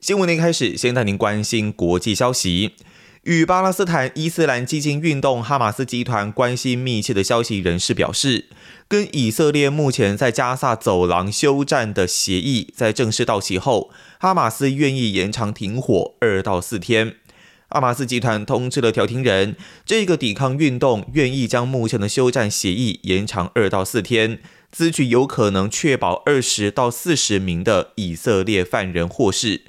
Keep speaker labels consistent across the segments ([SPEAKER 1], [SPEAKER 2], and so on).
[SPEAKER 1] 新闻的一开始，先带您关心国际消息。与巴勒斯坦伊斯兰激进运动哈马斯集团关系密切的消息人士表示，跟以色列目前在加萨走廊休战的协议在正式到期后，哈马斯愿意延长停火二到四天。哈马斯集团通知了调停人，这个抵抗运动愿意将目前的休战协议延长二到四天，此举有可能确保二十到四十名的以色列犯人获释。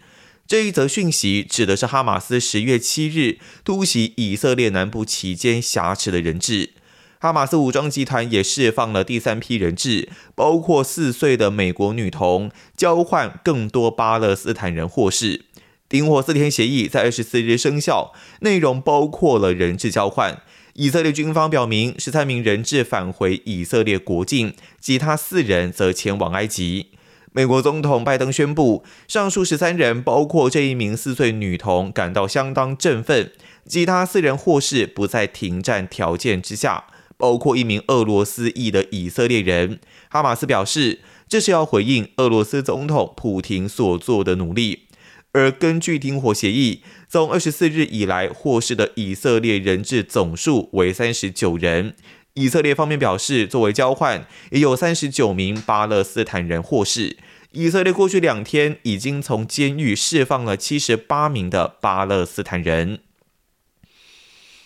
[SPEAKER 1] 这一则讯息指的是哈马斯十月七日突袭以色列南部期间挟持的人质。哈马斯武装集团也释放了第三批人质，包括四岁的美国女童，交换更多巴勒斯坦人获释。停火四天协议在二十四日生效，内容包括了人质交换。以色列军方表明，十三名人质返回以色列国境，其他四人则前往埃及。美国总统拜登宣布，上述十三人，包括这一名四岁女童，感到相当振奋。其他四人获释不在停战条件之下，包括一名俄罗斯裔的以色列人。哈马斯表示，这是要回应俄罗斯总统普廷所做的努力。而根据停火协议，从二十四日以来获释的以色列人质总数为三十九人。以色列方面表示，作为交换，也有三十九名巴勒斯坦人获释。以色列过去两天已经从监狱释放了七十八名的巴勒斯坦人。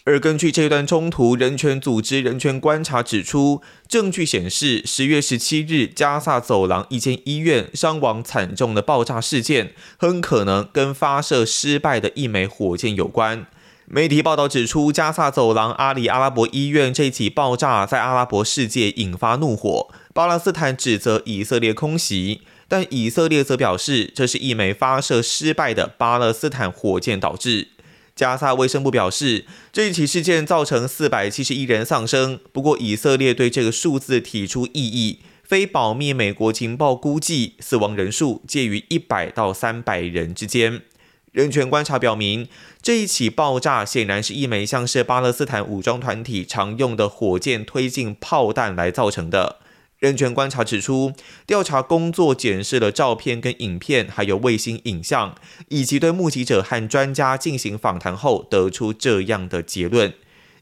[SPEAKER 1] 而根据这段冲突，人权组织人权观察指出，证据显示，十月十七日加萨走廊一间医院伤亡惨重的爆炸事件，很可能跟发射失败的一枚火箭有关。媒体报道指出，加萨走廊阿里阿拉伯医院这起爆炸在阿拉伯世界引发怒火。巴勒斯坦指责以色列空袭，但以色列则表示这是一枚发射失败的巴勒斯坦火箭导致。加萨卫生部表示，这一起事件造成四百七十一人丧生。不过，以色列对这个数字提出异议。非保密美国情报估计，死亡人数介于一百到三百人之间。人权观察表明，这一起爆炸显然是一枚像是巴勒斯坦武装团体常用的火箭推进炮弹来造成的。人权观察指出，调查工作检视了照片跟影片，还有卫星影像，以及对目击者和专家进行访谈后，得出这样的结论：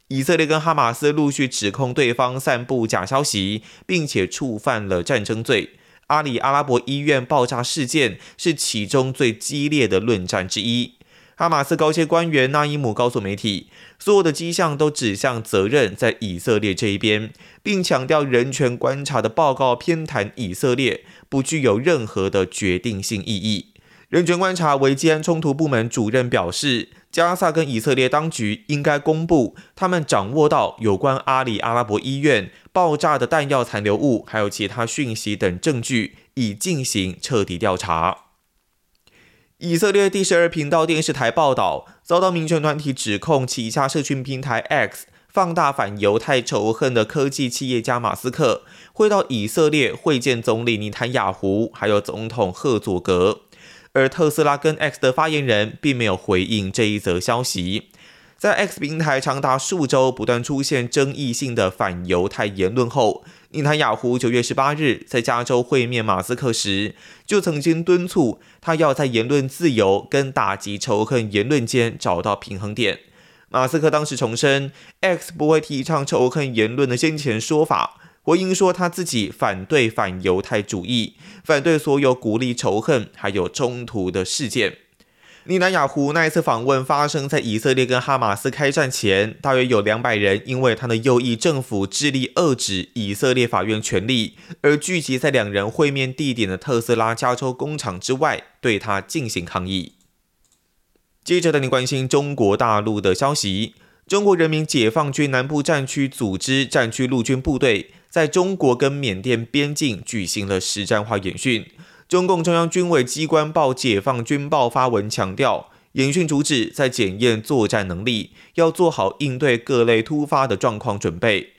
[SPEAKER 1] 以色列跟哈马斯陆续指控对方散布假消息，并且触犯了战争罪。阿里阿拉伯医院爆炸事件是其中最激烈的论战之一。哈马斯高阶官员纳伊姆告诉媒体，所有的迹象都指向责任在以色列这一边，并强调人权观察的报告偏袒以色列，不具有任何的决定性意义。人权观察维基安冲突部门主任表示。加萨跟以色列当局应该公布他们掌握到有关阿里阿拉伯医院爆炸的弹药残留物，还有其他讯息等证据，以进行彻底调查。以色列第十二频道电视台报道，遭到民权团体指控，旗下社群平台 X 放大反犹太仇恨的科技企业家马斯克，会到以色列会见总理尼坦雅胡，还有总统赫佐格。而特斯拉跟 X 的发言人并没有回应这一则消息。在 X 平台长达数周不断出现争议性的反犹太言论后，尼坦雅胡九月十八日在加州会面马斯克时，就曾经敦促他要在言论自由跟打击仇恨言论间找到平衡点。马斯克当时重申，X 不会提倡仇恨言论的先前说法。回应说，他自己反对反犹太主义，反对所有鼓励仇恨还有冲突的事件。尼南雅胡那一次访问发生在以色列跟哈马斯开战前，大约有两百人因为他的右翼政府致力遏制以色列法院权力，而聚集在两人会面地点的特斯拉加州工厂之外，对他进行抗议。接着带你关心中国大陆的消息：中国人民解放军南部战区组织战区陆军部队。在中国跟缅甸边境举行了实战化演训。中共中央军委机关报《解放军报》发文强调，演训主旨在检验作战能力，要做好应对各类突发的状况准备。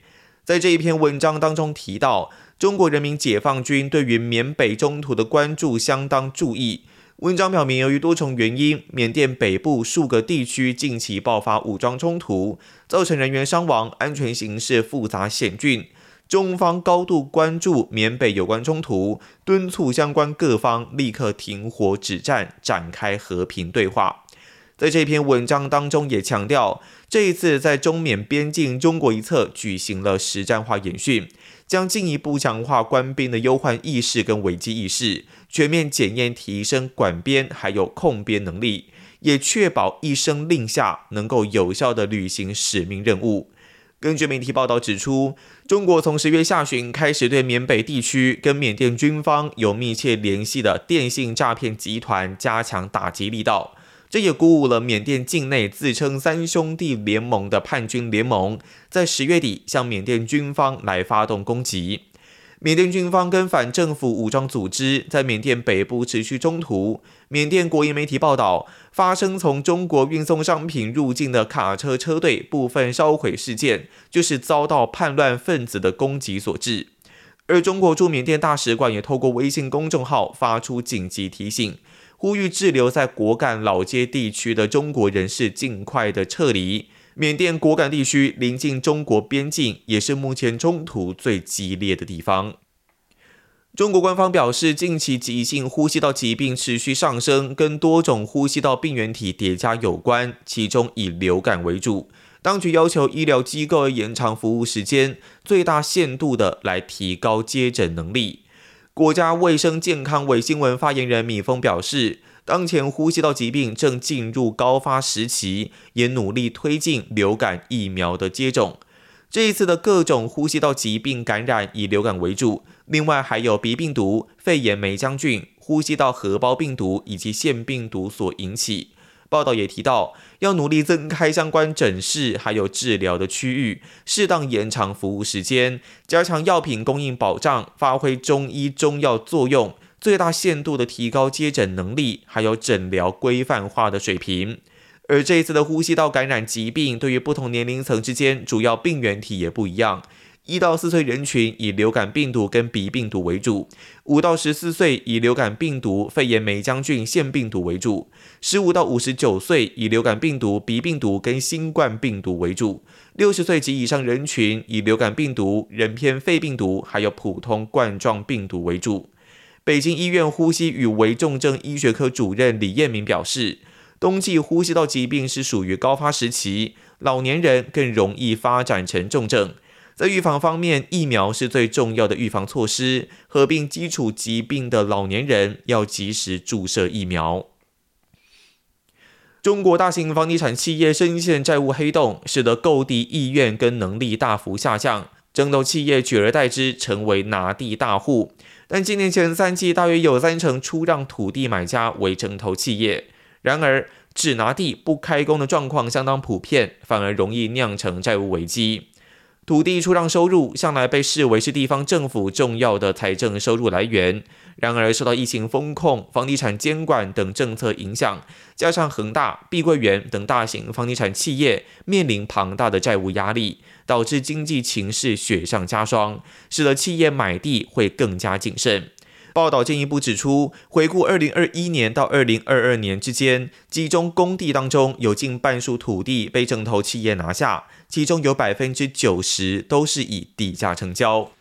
[SPEAKER 1] 在这一篇文章当中提到，中国人民解放军对于缅北中途的关注相当注意。文章表明，由于多重原因，缅甸北部数个地区近期爆发武装冲突，造成人员伤亡，安全形势复杂险峻。中方高度关注缅北有关冲突，敦促相关各方立刻停火止战，展开和平对话。在这篇文章当中，也强调，这一次在中缅边境中国一侧举行了实战化演训。将进一步强化官兵的忧患意识跟危机意识，全面检验提升管边还有控边能力，也确保一声令下能够有效的履行使命任务。根据媒体报道指出，中国从十月下旬开始对缅北地区跟缅甸军方有密切联系的电信诈骗集团加强打击力道。这也鼓舞了缅甸境内自称“三兄弟联盟”的叛军联盟，在十月底向缅甸军方来发动攻击。缅甸军方跟反政府武装组织在缅甸北部持续冲突。缅甸国营媒体报道，发生从中国运送商品入境的卡车车队部分烧毁事件，就是遭到叛乱分子的攻击所致。而中国驻缅甸大使馆也透过微信公众号发出紧急提醒。呼吁滞留在果敢老街地区的中国人士尽快的撤离。缅甸果敢地区临近中国边境，也是目前冲突最激烈的地方。中国官方表示，近期急性呼吸道疾病持续上升，跟多种呼吸道病原体叠加有关，其中以流感为主。当局要求医疗机构延长服务时间，最大限度的来提高接诊能力。国家卫生健康委新闻发言人米峰表示，当前呼吸道疾病正进入高发时期，也努力推进流感疫苗的接种。这一次的各种呼吸道疾病感染以流感为主，另外还有鼻病毒、肺炎霉浆菌、呼吸道合胞病毒以及腺病毒所引起。报道也提到，要努力增开相关诊室还有治疗的区域，适当延长服务时间，加强药品供应保障，发挥中医中药作用，最大限度的提高接诊能力，还有诊疗规范化的水平。而这一次的呼吸道感染疾病，对于不同年龄层之间，主要病原体也不一样。一到四岁人群以流感病毒跟鼻病毒为主，五到十四岁以流感病毒、肺炎霉浆菌、腺病毒为主，十五到五十九岁以流感病毒、鼻病毒跟新冠病毒为主，六十岁及以上人群以流感病毒、人偏肺病毒还有普通冠状病毒为主。北京医院呼吸与危重症医学科主任李彦明表示，冬季呼吸道疾病是属于高发时期，老年人更容易发展成重症。在预防方面，疫苗是最重要的预防措施。合并基础疾病的老年人要及时注射疫苗。中国大型房地产企业深陷债务黑洞，使得购地意愿跟能力大幅下降，争斗企业取而代之成为拿地大户。但今年前三季大约有三成出让土地买家为城投企业。然而，只拿地不开工的状况相当普遍，反而容易酿成债务危机。土地出让收入向来被视为是地方政府重要的财政收入来源，然而受到疫情风控、房地产监管等政策影响，加上恒大、碧桂园等大型房地产企业面临庞大的债务压力，导致经济情势雪上加霜，使得企业买地会更加谨慎。报道进一步指出，回顾二零二一年到二零二二年之间，集中工地当中有近半数土地被城投企业拿下，其中有百分之九十都是以地价成交。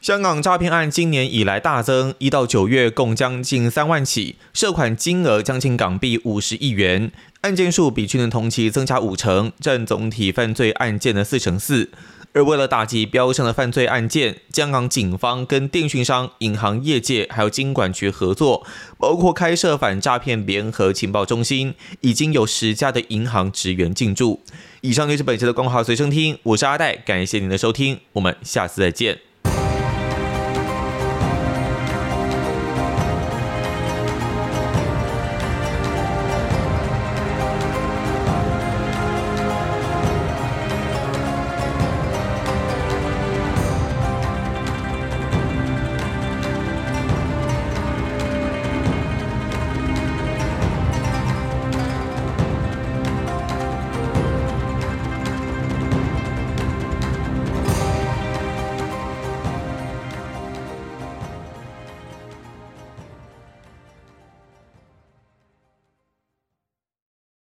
[SPEAKER 1] 香港诈骗案今年以来大增，一到九月共将近三万起，涉款金额将近港币五十亿元，案件数比去年同期增加五成，占总体犯罪案件的四成四。而为了打击标枪的犯罪案件，香港警方跟电讯商、银行业界还有金管局合作，包括开设反诈骗联合情报中心，已经有十家的银行职员进驻。以上就是本期的光华随身听，我是阿戴，感谢您的收听，我们下次再见。